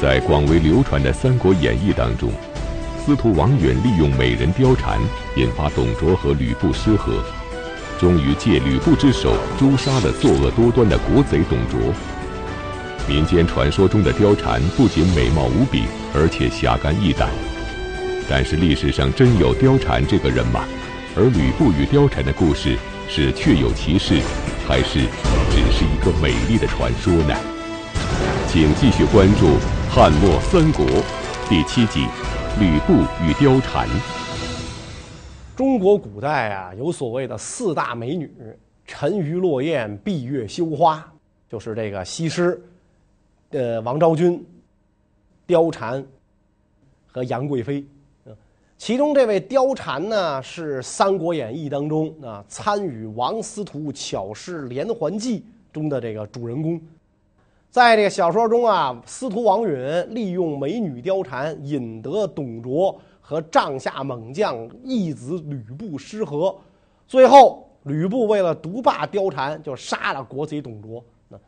在广为流传的《三国演义》当中，司徒王允利用美人貂蝉，引发董卓和吕布失和，终于借吕布之手诛杀了作恶多端的国贼董卓。民间传说中的貂蝉不仅美貌无比，而且侠肝义胆。但是历史上真有貂蝉这个人吗？而吕布与貂蝉的故事是确有其事，还是只是一个美丽的传说呢？请继续关注《汉末三国》第七集《吕布与貂蝉》。中国古代啊，有所谓的四大美女：沉鱼落雁、闭月羞花，就是这个西施、呃王昭君、貂蝉和杨贵妃。其中这位貂蝉呢，是《三国演义》当中啊参与王司徒巧施连环计中的这个主人公。在这个小说中啊，司徒王允利用美女貂蝉引得董卓和帐下猛将义子吕布失和，最后吕布为了独霸貂蝉，就杀了国贼董卓。那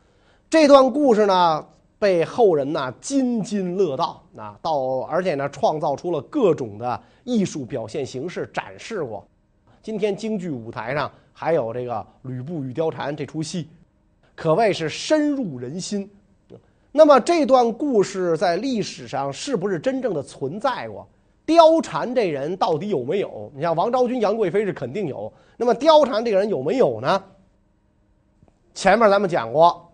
这段故事呢，被后人呢津津乐道啊，到而且呢创造出了各种的艺术表现形式展示过。今天京剧舞台上还有这个《吕布与貂蝉》这出戏，可谓是深入人心。那么这段故事在历史上是不是真正的存在过？貂蝉这人到底有没有？你像王昭君、杨贵妃是肯定有。那么貂蝉这个人有没有呢？前面咱们讲过。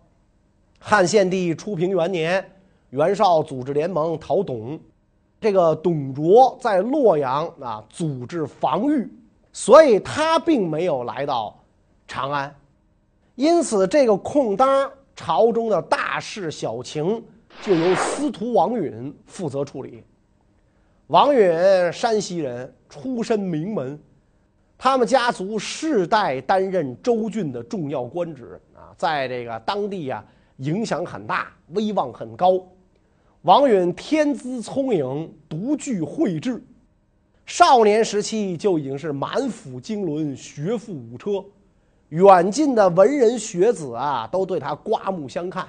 汉献帝初平元年，袁绍组织联盟讨董，这个董卓在洛阳啊组织防御，所以他并没有来到长安，因此这个空当朝中的大事小情就由司徒王允负责处理。王允山西人，出身名门，他们家族世代担任州郡的重要官职啊，在这个当地啊。影响很大，威望很高。王允天资聪颖，独具慧智，少年时期就已经是满腹经纶，学富五车。远近的文人学子啊，都对他刮目相看。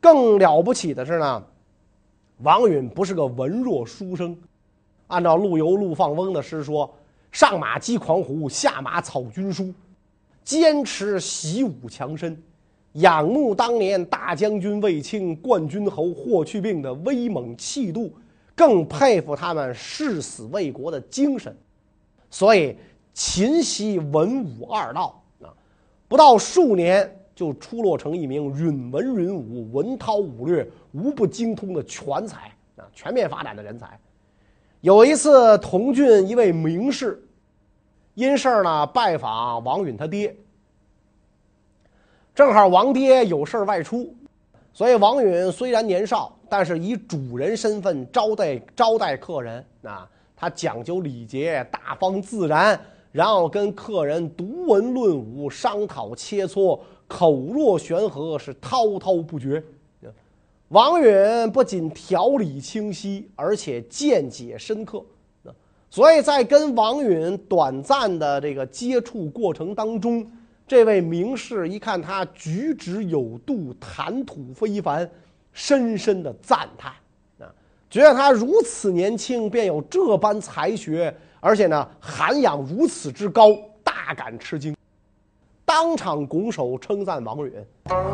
更了不起的是呢，王允不是个文弱书生。按照陆游、陆放翁的诗说：“上马击狂虎，下马草军书，坚持习武强身。”仰慕当年大将军卫青、冠军侯霍去病的威猛气度，更佩服他们誓死为国的精神，所以勤习文武二道啊，不到数年就出落成一名允文允武、文韬武略无不精通的全才啊，全面发展的人才。有一次，同郡一位名士因事儿呢拜访王允他爹。正好王爹有事外出，所以王允虽然年少，但是以主人身份招待招待客人啊，他讲究礼节，大方自然，然后跟客人读文论武，商讨切磋，口若悬河，是滔滔不绝。王允不仅条理清晰，而且见解深刻，所以在跟王允短暂的这个接触过程当中。这位名士一看他举止有度，谈吐非凡，深深的赞叹，啊，觉得他如此年轻便有这般才学，而且呢涵养如此之高，大感吃惊，当场拱手称赞王允，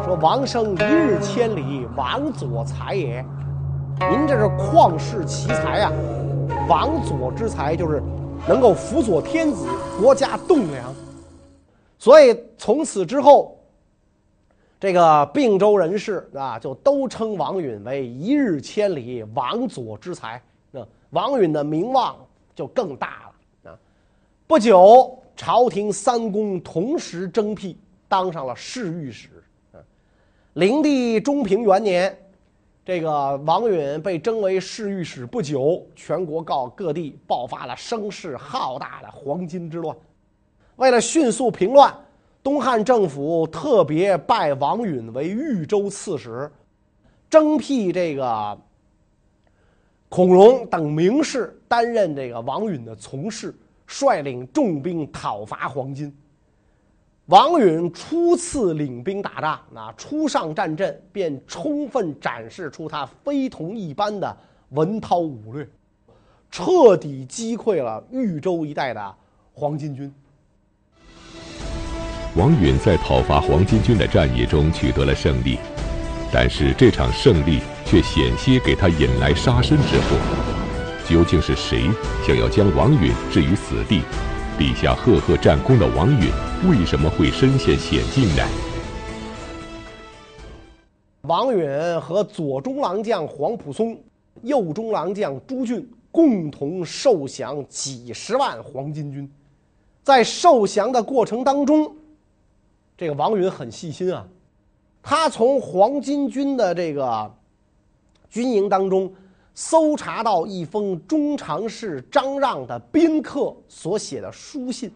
说：“王生一日千里，王佐才也。您这是旷世奇才啊！王佐之才就是能够辅佐天子，国家栋梁。”所以从此之后，这个并州人士啊，就都称王允为一日千里王佐之才。那王允的名望就更大了啊！不久，朝廷三公同时征辟，当上了侍御史。啊，灵帝中平元年，这个王允被征为侍御史不久，全国告各地爆发了声势浩大的黄巾之乱。为了迅速平乱，东汉政府特别拜王允为豫州刺史，征辟这个孔融等名士担任这个王允的从事，率领重兵讨伐黄巾。王允初次领兵打仗，那初上战阵便充分展示出他非同一般的文韬武略，彻底击溃了豫州一带的黄巾军。王允在讨伐黄巾军的战役中取得了胜利，但是这场胜利却险些给他引来杀身之祸。究竟是谁想要将王允置于死地？立下赫赫战功的王允为什么会身陷险境呢？王允和左中郎将黄埔松、右中郎将朱俊共同受降几十万黄巾军，在受降的过程当中，这个王允很细心啊，他从黄巾军的这个军营当中。搜查到一封中常侍张让的宾客所写的书信，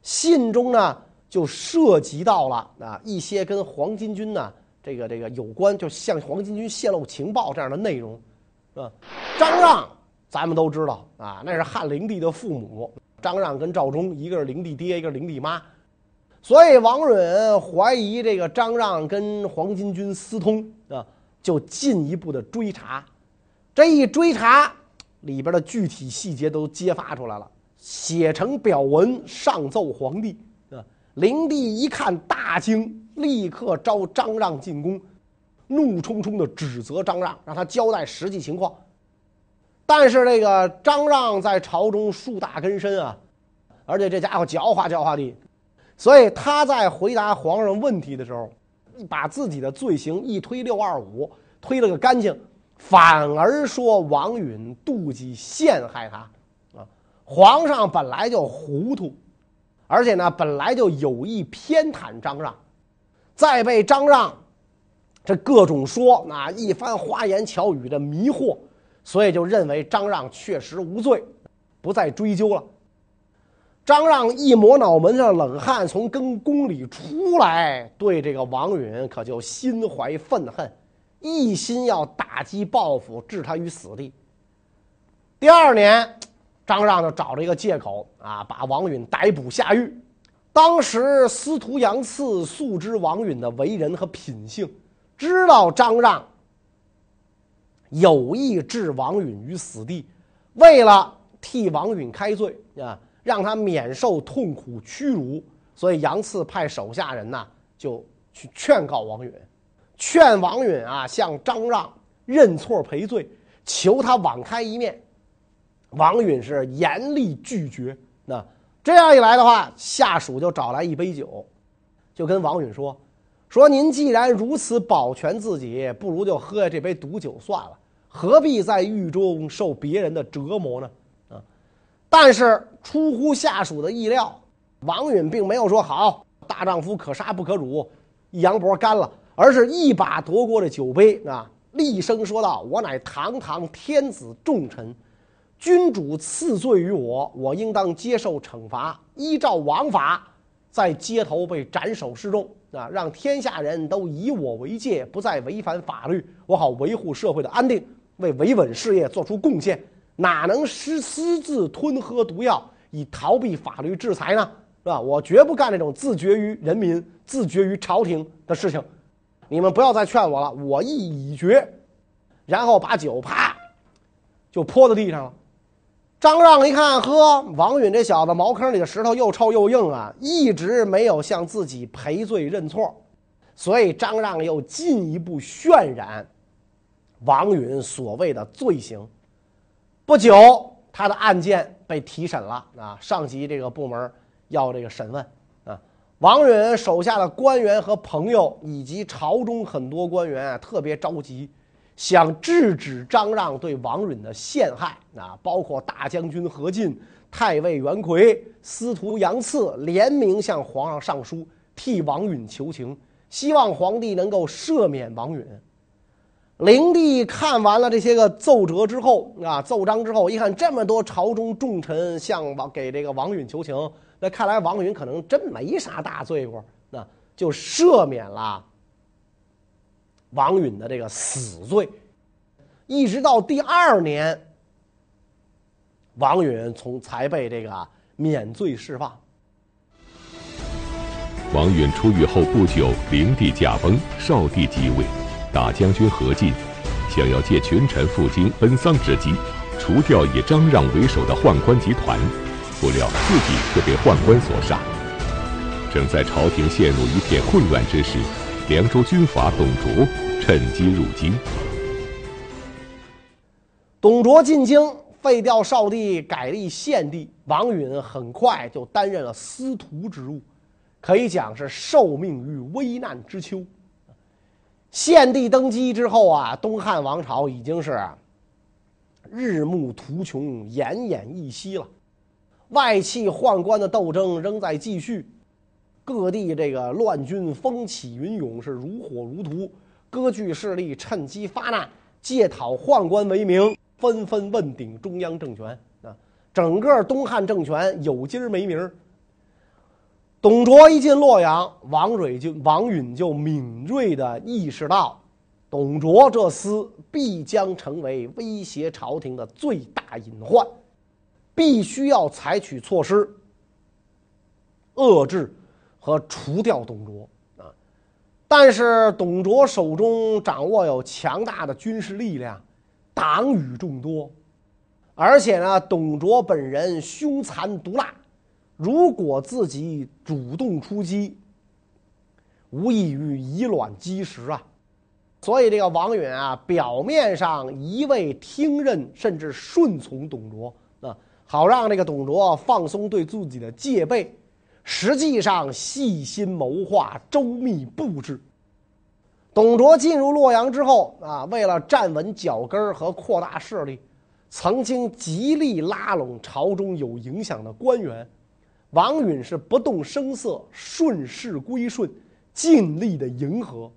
信中呢就涉及到了啊一些跟黄巾军呢这个这个有关，就向黄巾军泄露情报这样的内容，啊，张让咱们都知道啊，那是汉灵帝的父母，张让跟赵忠一个是灵帝爹，一个是灵帝妈，所以王允怀疑这个张让跟黄巾军私通，就进一步的追查。这一追查，里边的具体细节都揭发出来了，写成表文上奏皇帝。啊，灵帝一看大惊，立刻召张让进宫，怒冲冲地指责张让，让他交代实际情况。但是这个张让在朝中树大根深啊，而且这家伙狡猾狡猾的，所以他在回答皇上问题的时候，把自己的罪行一推六二五，推了个干净。反而说王允妒忌陷害他，啊，皇上本来就糊涂，而且呢本来就有意偏袒张让，再被张让这各种说那一番花言巧语的迷惑，所以就认为张让确实无罪，不再追究了。张让一抹脑门上冷汗，从跟宫里出来，对这个王允可就心怀愤恨。一心要打击报复，置他于死地。第二年，张让就找了一个借口啊，把王允逮捕下狱。当时司徒杨赐素知王允的为人和品性，知道张让有意置王允于死地，为了替王允开罪啊，让他免受痛苦屈辱，所以杨赐派手下人呐，就去劝告王允。劝王允啊，向张让认错赔罪，求他网开一面。王允是严厉拒绝。那这样一来的话，下属就找来一杯酒，就跟王允说：“说您既然如此保全自己，不如就喝下这杯毒酒算了，何必在狱中受别人的折磨呢？”但是出乎下属的意料，王允并没有说：“好，大丈夫可杀不可辱，一扬脖干了。”而是一把夺过这酒杯啊，厉声说道：“我乃堂堂天子重臣，君主赐罪于我，我应当接受惩罚，依照王法，在街头被斩首示众啊，让天下人都以我为戒，不再违反法律，我好维护社会的安定，为维稳事业做出贡献。哪能私私自吞喝毒药，以逃避法律制裁呢？是吧？我绝不干这种自绝于人民、自绝于朝廷的事情。”你们不要再劝我了，我意已决。然后把酒啪就泼到地上了。张让一看，呵，王允这小子茅坑里的石头又臭又硬啊，一直没有向自己赔罪认错，所以张让又进一步渲染王允所谓的罪行。不久，他的案件被提审了啊，上级这个部门要这个审问啊。王允手下的官员和朋友，以及朝中很多官员啊，特别着急，想制止张让对王允的陷害。啊，包括大将军何进、太尉袁奎、司徒杨赐联名向皇上上书，替王允求情，希望皇帝能够赦免王允。灵帝看完了这些个奏折之后，啊，奏章之后，一看这么多朝中重臣向王给这个王允求情。那看来王允可能真没啥大罪过，那就赦免了王允的这个死罪，一直到第二年，王允从才被这个免罪释放。王允出狱后不久，灵帝驾崩，少帝即位，大将军何进想要借群臣赴京奔丧之机，除掉以张让为首的宦官集团，不料自己却被宦官所杀。正在朝廷陷入一片混乱之时，凉州军阀董卓趁机入京。董卓进京，废掉少帝，改立献帝。王允很快就担任了司徒职务，可以讲是受命于危难之秋。献帝登基之后啊，东汉王朝已经是日暮途穷、奄奄一息了。外戚宦官的斗争仍在继续，各地这个乱军风起云涌，是如火如荼。割据势力趁机发难，借讨宦官为名。纷纷问鼎中央政权啊！整个东汉政权有今儿没名儿。董卓一进洛阳，王蕊就王允就敏锐地意识到，董卓这厮必将成为威胁朝廷的最大隐患，必须要采取措施遏制和除掉董卓啊！但是董卓手中掌握有强大的军事力量。党羽众多，而且呢，董卓本人凶残毒辣，如果自己主动出击，无异于以卵击石啊！所以这个王允啊，表面上一味听任甚至顺从董卓啊，好让这个董卓放松对自己的戒备，实际上细心谋划、周密布置。董卓进入洛阳之后啊，为了站稳脚跟和扩大势力，曾经极力拉拢朝中有影响的官员。王允是不动声色，顺势归顺，尽力的迎合，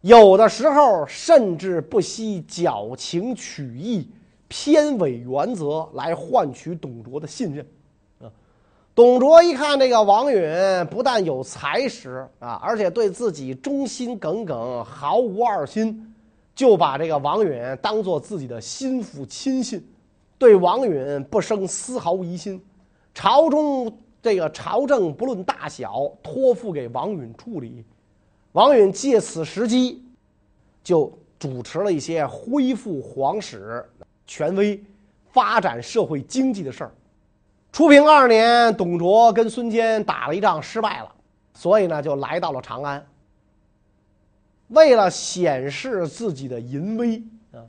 有的时候甚至不惜矫情取义、偏违原则来换取董卓的信任。啊董卓一看这个王允不但有才识啊，而且对自己忠心耿耿，毫无二心，就把这个王允当做自己的心腹亲信，对王允不生丝毫疑心。朝中这个朝政不论大小，托付给王允处理。王允借此时机，就主持了一些恢复皇室权威、发展社会经济的事儿。初平二年，董卓跟孙坚打了一仗，失败了，所以呢，就来到了长安。为了显示自己的淫威，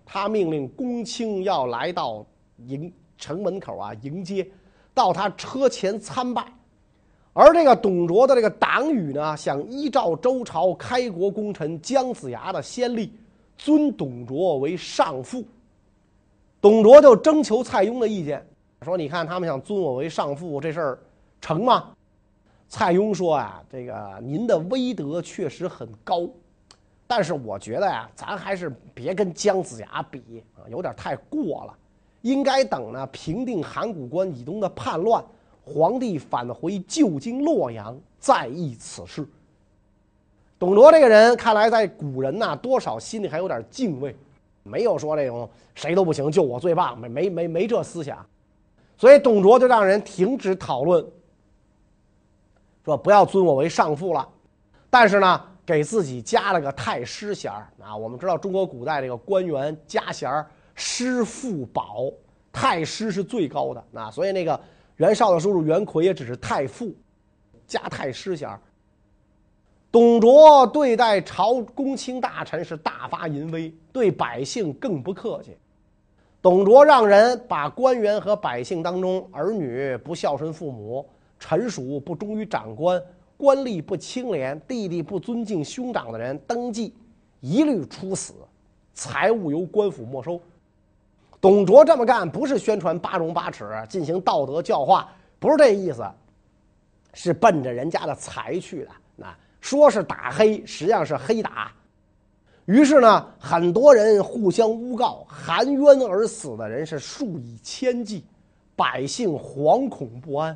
他命令公卿要来到迎城门口啊迎接，到他车前参拜。而这个董卓的这个党羽呢，想依照周朝开国功臣姜子牙的先例，尊董卓为上父。董卓就征求蔡邕的意见。说：“你看，他们想尊我为上父，这事儿成吗？”蔡邕说：“啊，这个您的威德确实很高，但是我觉得呀，咱还是别跟姜子牙比啊，有点太过了。应该等呢平定函谷关以东的叛乱，皇帝返回旧京洛阳，再议此事。”董卓这个人，看来在古人呐，多少心里还有点敬畏，没有说这种谁都不行，就我最棒，没没没没这思想。所以董卓就让人停止讨论，说不要尊我为上父了，但是呢，给自己加了个太师衔儿啊。我们知道中国古代这个官员加衔儿，师父保，太师是最高的啊。所以那个袁绍的叔叔袁奎也只是太傅，加太师衔。董卓对待朝公卿大臣是大发淫威，对百姓更不客气。董卓让人把官员和百姓当中儿女不孝顺父母、臣属不忠于长官、官吏不清廉、弟弟不尊敬兄长的人登记，一律处死，财物由官府没收。董卓这么干不是宣传八荣八耻、进行道德教化，不是这意思，是奔着人家的财去的。那说是打黑，实际上是黑打。于是呢，很多人互相诬告，含冤而死的人是数以千计，百姓惶恐不安，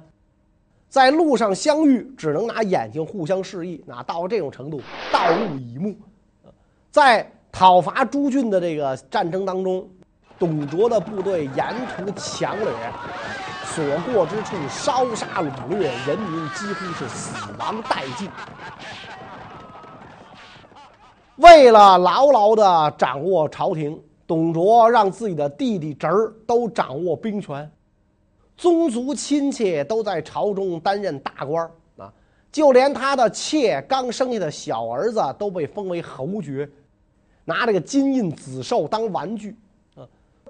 在路上相遇只能拿眼睛互相示意，那到了这种程度，盗物以目。在讨伐诸郡的这个战争当中，董卓的部队沿途抢掠，所过之处烧杀掳掠，人民几乎是死亡殆尽。为了牢牢的掌握朝廷，董卓让自己的弟弟侄儿都掌握兵权，宗族亲戚都在朝中担任大官啊，就连他的妾刚生下的小儿子都被封为侯爵，拿这个金印紫绶当玩具。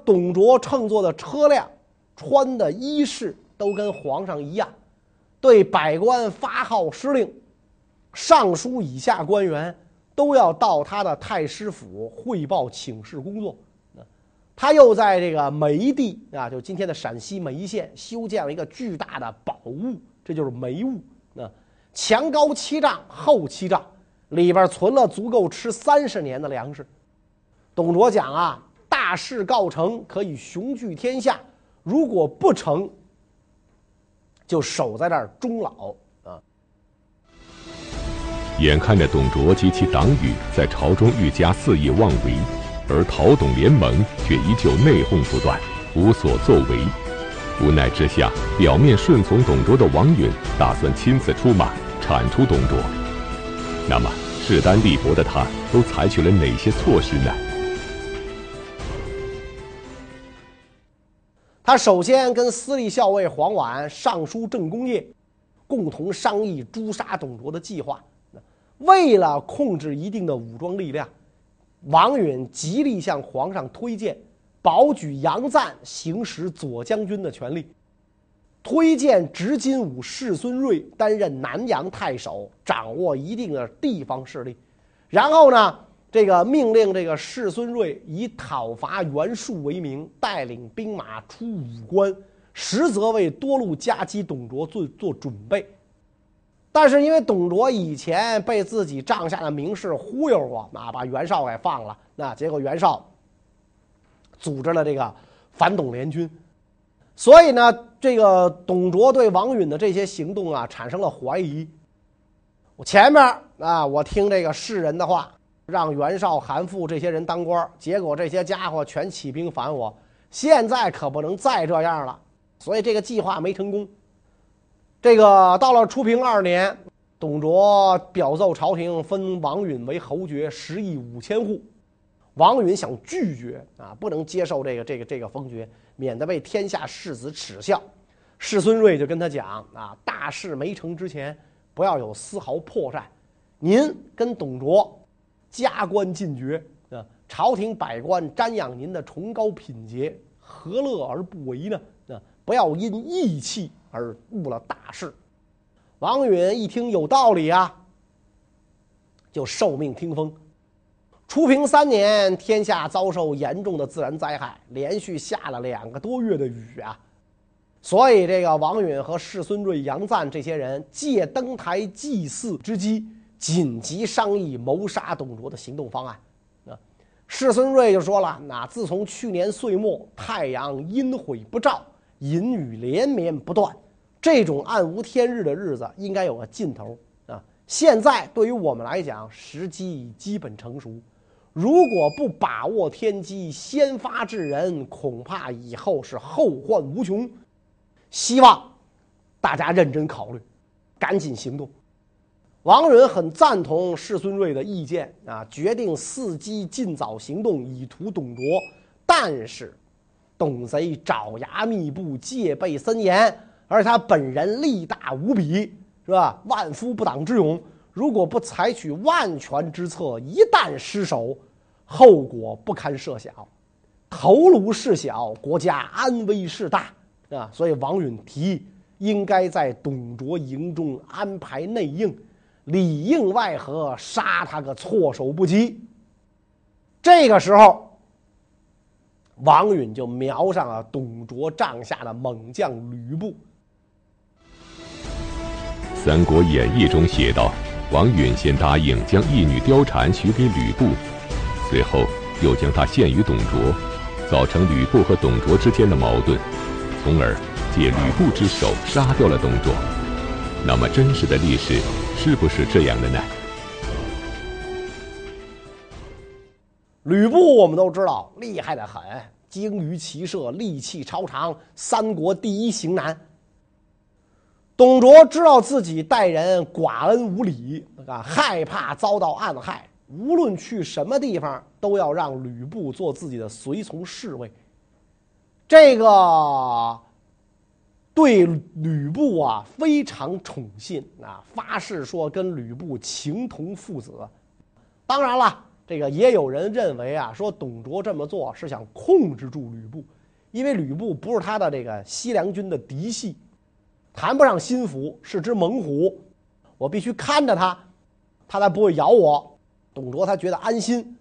董卓乘坐的车辆、穿的衣饰都跟皇上一样，对百官发号施令，尚书以下官员。都要到他的太师府汇报请示工作。他又在这个眉地啊，就今天的陕西眉县修建了一个巨大的宝物，这就是眉厩。啊，墙高七丈，厚七丈，里边存了足够吃三十年的粮食。董卓讲啊，大事告成，可以雄踞天下；如果不成，就守在这儿终老啊。眼看着董卓及其党羽在朝中愈加肆意妄为，而讨董联盟却依旧内讧不断，无所作为。无奈之下，表面顺从董卓的王允打算亲自出马铲除董卓。那么，势单力薄的他都采取了哪些措施呢？他首先跟司隶校尉黄琬、尚书郑公业共同商议诛杀董卓的计划。为了控制一定的武装力量，王允极力向皇上推荐保举杨赞行使左将军的权力，推荐执金吾士孙睿担任南阳太守，掌握一定的地方势力。然后呢，这个命令这个世孙睿以讨伐袁术为名，带领兵马出武关，实则为多路夹击董卓做做准备。但是因为董卓以前被自己帐下的名士忽悠过，啊，把袁绍给放了，那结果袁绍组织了这个反董联军，所以呢，这个董卓对王允的这些行动啊产生了怀疑。我前面啊，我听这个世人的话，让袁绍、韩馥这些人当官，结果这些家伙全起兵反我，现在可不能再这样了，所以这个计划没成功。这个到了初平二年，董卓表奏朝廷，封王允为侯爵，十亿五千户。王允想拒绝啊，不能接受这个这个这个封爵，免得被天下士子耻笑。世孙睿就跟他讲啊，大事没成之前，不要有丝毫破绽。您跟董卓加官进爵啊，朝廷百官瞻仰您的崇高品节，何乐而不为呢？啊，不要因义气。而误了大事。王允一听有道理啊，就受命听封。初平三年，天下遭受严重的自然灾害，连续下了两个多月的雨啊，所以这个王允和世孙睿、杨赞这些人借登台祭祀之机，紧急商议谋杀董卓的行动方案。啊，世孙睿就说了：“那自从去年岁末，太阳阴晦不照，淫雨连绵不断。”这种暗无天日的日子应该有个尽头啊！现在对于我们来讲，时机已基本成熟。如果不把握天机，先发制人，恐怕以后是后患无穷。希望大家认真考虑，赶紧行动。王允很赞同世孙睿的意见啊，决定伺机尽早行动，以图董卓。但是，董贼爪牙密布，戒备森严。而他本人力大无比，是吧？万夫不挡之勇。如果不采取万全之策，一旦失守，后果不堪设想。头颅事小，国家安危事大啊！所以王允提议，应该在董卓营中安排内应，里应外合，杀他个措手不及。这个时候。王允就瞄上了董卓帐下的猛将吕布。《三国演义》中写道，王允先答应将义女貂蝉许给吕布，随后又将她献于董卓，造成吕布和董卓之间的矛盾，从而借吕布之手杀掉了董卓。那么，真实的历史是不是这样的呢？吕布我们都知道厉害得很，精于骑射，力气超长，三国第一型男。董卓知道自己待人寡恩无礼，啊，害怕遭到暗害，无论去什么地方，都要让吕布做自己的随从侍卫。这个对吕布啊非常宠信啊，发誓说跟吕布情同父子。当然了，这个也有人认为啊，说董卓这么做是想控制住吕布，因为吕布不是他的这个西凉军的嫡系。谈不上心腹，是只猛虎，我必须看着他，他才不会咬我。董卓他觉得安心，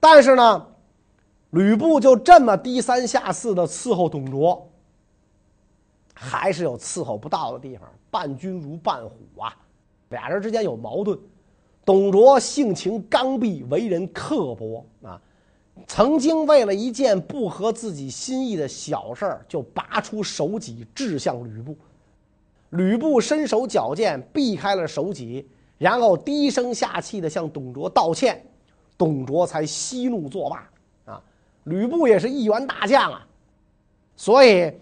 但是呢，吕布就这么低三下四的伺候董卓，还是有伺候不到的地方。伴君如伴虎啊，俩人之间有矛盾。董卓性情刚愎，为人刻薄啊，曾经为了一件不合自己心意的小事儿，就拔出首级掷向吕布。吕布身手矫健，避开了首级，然后低声下气地向董卓道歉，董卓才息怒作罢。啊，吕布也是一员大将啊，所以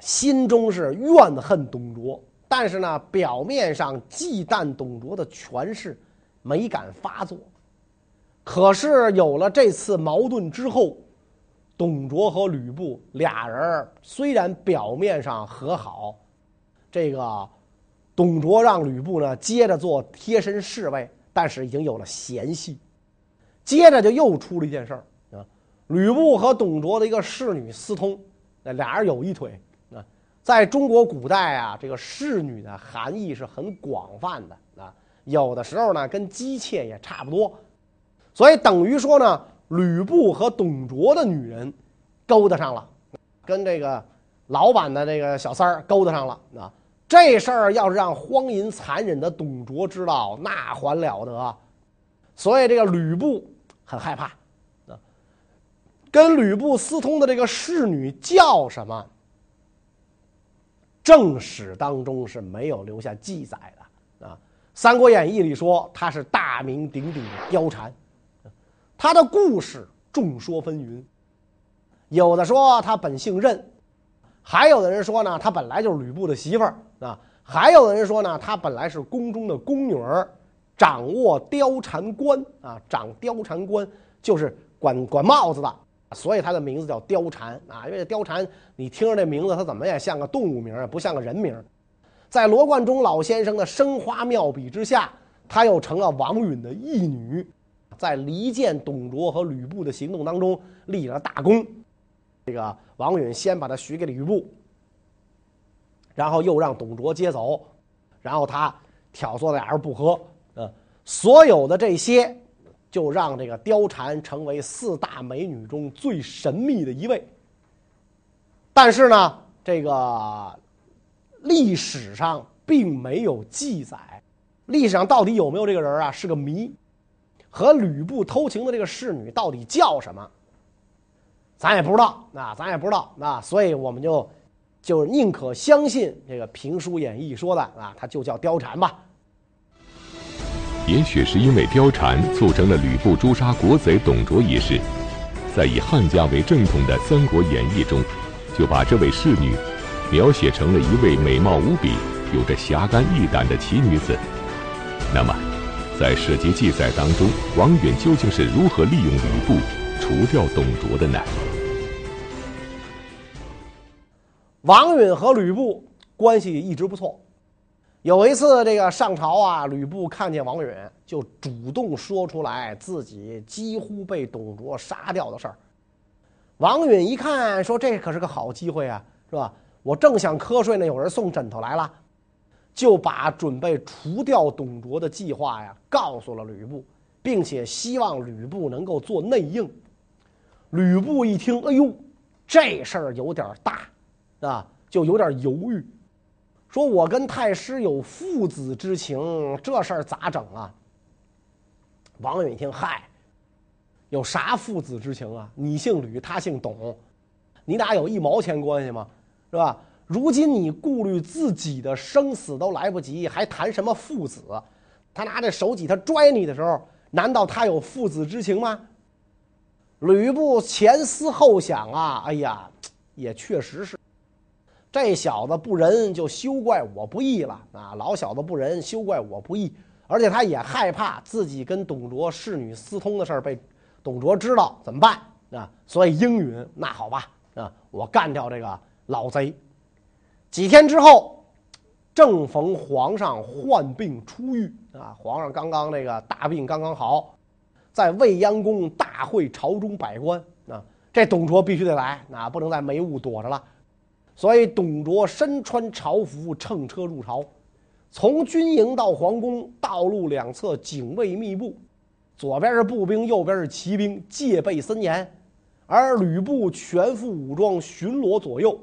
心中是怨恨董卓，但是呢，表面上忌惮董卓的权势，没敢发作。可是有了这次矛盾之后，董卓和吕布俩人虽然表面上和好。这个董卓让吕布呢接着做贴身侍卫，但是已经有了嫌隙。接着就又出了一件事儿啊，吕布和董卓的一个侍女私通，那俩人有一腿。在中国古代啊，这个侍女的含义是很广泛的啊，有的时候呢跟姬妾也差不多，所以等于说呢，吕布和董卓的女人勾搭上了，跟这个老板的这个小三儿勾搭上了啊。这事儿要是让荒淫残忍的董卓知道，那还了得！所以这个吕布很害怕啊。跟吕布私通的这个侍女叫什么？正史当中是没有留下记载的啊。《三国演义》里说她是大名鼎鼎的貂蝉，她的故事众说纷纭，有的说她本姓任。还有的人说呢，她本来就是吕布的媳妇儿啊。还有的人说呢，她本来是宫中的宫女儿，掌握貂蝉冠啊，掌貂蝉冠就是管管帽子的，所以她的名字叫貂蝉啊。因为貂蝉，你听着这名字，它怎么也像个动物名啊，不像个人名。在罗贯中老先生的生花妙笔之下，她又成了王允的义女，在离间董卓和吕布的行动当中立了大功。这个王允先把她许给了吕布，然后又让董卓接走，然后他挑唆俩人不和，嗯，所有的这些就让这个貂蝉成为四大美女中最神秘的一位。但是呢，这个历史上并没有记载，历史上到底有没有这个人啊？是个谜。和吕布偷情的这个侍女到底叫什么？咱也不知道，那咱也不知道，那所以我们就就宁可相信这个评书演义说的啊，他就叫貂蝉吧。也许是因为貂蝉促成了吕布诛杀国贼董卓一事，在以汉家为正统的《三国演义》中，就把这位侍女描写成了一位美貌无比、有着侠肝义胆的奇女子。那么，在史籍记载当中，王允究竟是如何利用吕布除掉董卓的呢？王允和吕布关系一直不错。有一次，这个上朝啊，吕布看见王允，就主动说出来自己几乎被董卓杀掉的事儿。王允一看，说：“这可是个好机会啊，是吧？我正想瞌睡呢，有人送枕头来了，就把准备除掉董卓的计划呀告诉了吕布，并且希望吕布能够做内应。”吕布一听，哎呦，这事儿有点大。啊，就有点犹豫，说我跟太师有父子之情，这事儿咋整啊？王允一听，嗨，有啥父子之情啊？你姓吕，他姓董，你俩有一毛钱关系吗？是吧？如今你顾虑自己的生死都来不及，还谈什么父子？他拿着手戟，他拽你的时候，难道他有父子之情吗？吕布前思后想啊，哎呀，也确实是，这小子不仁，就休怪我不义了啊！老小子不仁，休怪我不义。而且他也害怕自己跟董卓侍女私通的事儿被董卓知道怎么办啊？所以应允，那好吧啊，我干掉这个老贼。几天之后，正逢皇上患病初愈啊，皇上刚刚那个大病刚刚好，在未央宫大会朝中百官啊，这董卓必须得来啊，不能在眉屋躲着了。所以董卓身穿朝服，乘车入朝。从军营到皇宫，道路两侧警卫密布，左边是步兵，右边是骑兵，戒备森严。而吕布全副武装巡逻左右。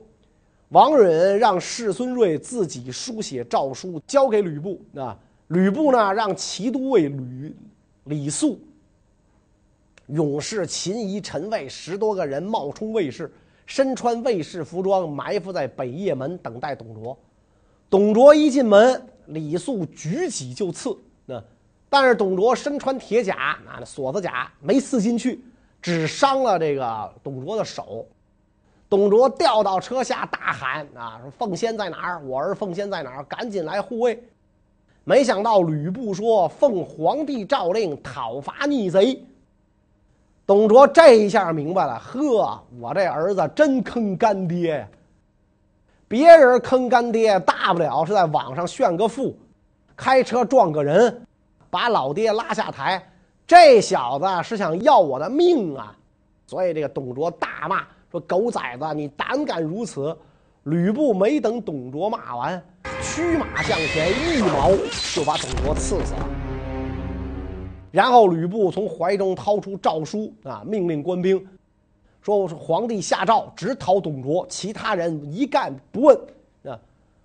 王允让世孙睿自己书写诏书交给吕布。啊，吕布呢让骑都尉吕李肃、勇士秦仪、陈卫十多个人冒充卫士，身穿卫士服装，埋伏在北掖门等待董卓。董卓一进门。李肃举戟就刺，那但是董卓身穿铁甲，啊，锁子甲没刺进去，只伤了这个董卓的手。董卓掉到车下大喊：“啊，说凤仙在哪儿？我儿凤仙在哪儿？赶紧来护卫！”没想到吕布说：“奉皇帝诏令，讨伐逆贼。”董卓这一下明白了，呵，我这儿子真坑干爹呀！别人坑干爹，大不了是在网上炫个富，开车撞个人，把老爹拉下台。这小子是想要我的命啊！所以这个董卓大骂说：“狗崽子，你胆敢如此！”吕布没等董卓骂完，驱马向前，一矛就把董卓刺死了。然后吕布从怀中掏出诏书啊，命令官兵。说我是皇帝下诏，只讨董卓，其他人一概不问。啊，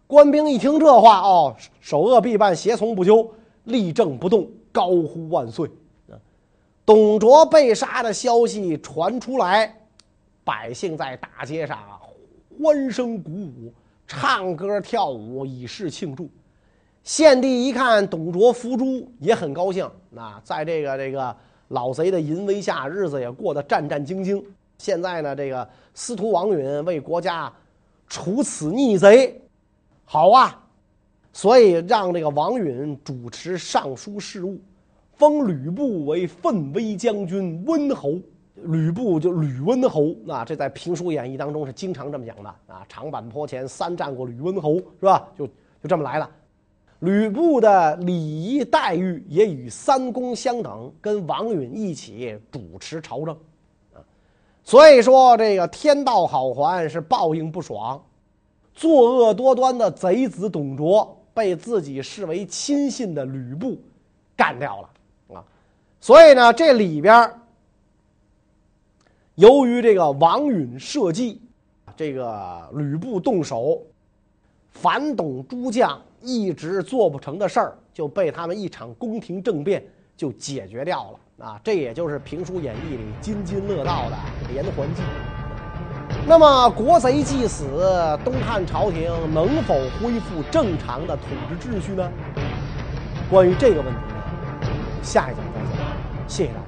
官兵一听这话，哦，首恶必办，胁从不究，立正不动，高呼万岁。啊，董卓被杀的消息传出来，百姓在大街上欢声鼓舞，唱歌跳舞，以示庆祝。献帝一看董卓伏诛，也很高兴。那在这个这个老贼的淫威下，日子也过得战战兢兢。现在呢，这个司徒王允为国家除此逆贼，好啊，所以让这个王允主持尚书事务，封吕布为奋威将军、温侯。吕布就吕温侯，那这在《评书演义》当中是经常这么讲的啊。长坂坡前三战过吕温侯，是吧？就就这么来了。吕布的礼仪待遇也与三公相等，跟王允一起主持朝政。啊所以说，这个天道好还是报应不爽，作恶多端的贼子董卓被自己视为亲信的吕布干掉了啊！所以呢，这里边由于这个王允设计，这个吕布动手反董诸将一直做不成的事儿，就被他们一场宫廷政变就解决掉了。啊，这也就是《评书演义》里津津乐道的连环计。那么，国贼既死，东汉朝廷能否恢复正常的统治秩序呢？关于这个问题呢，下一讲再讲。谢谢大家。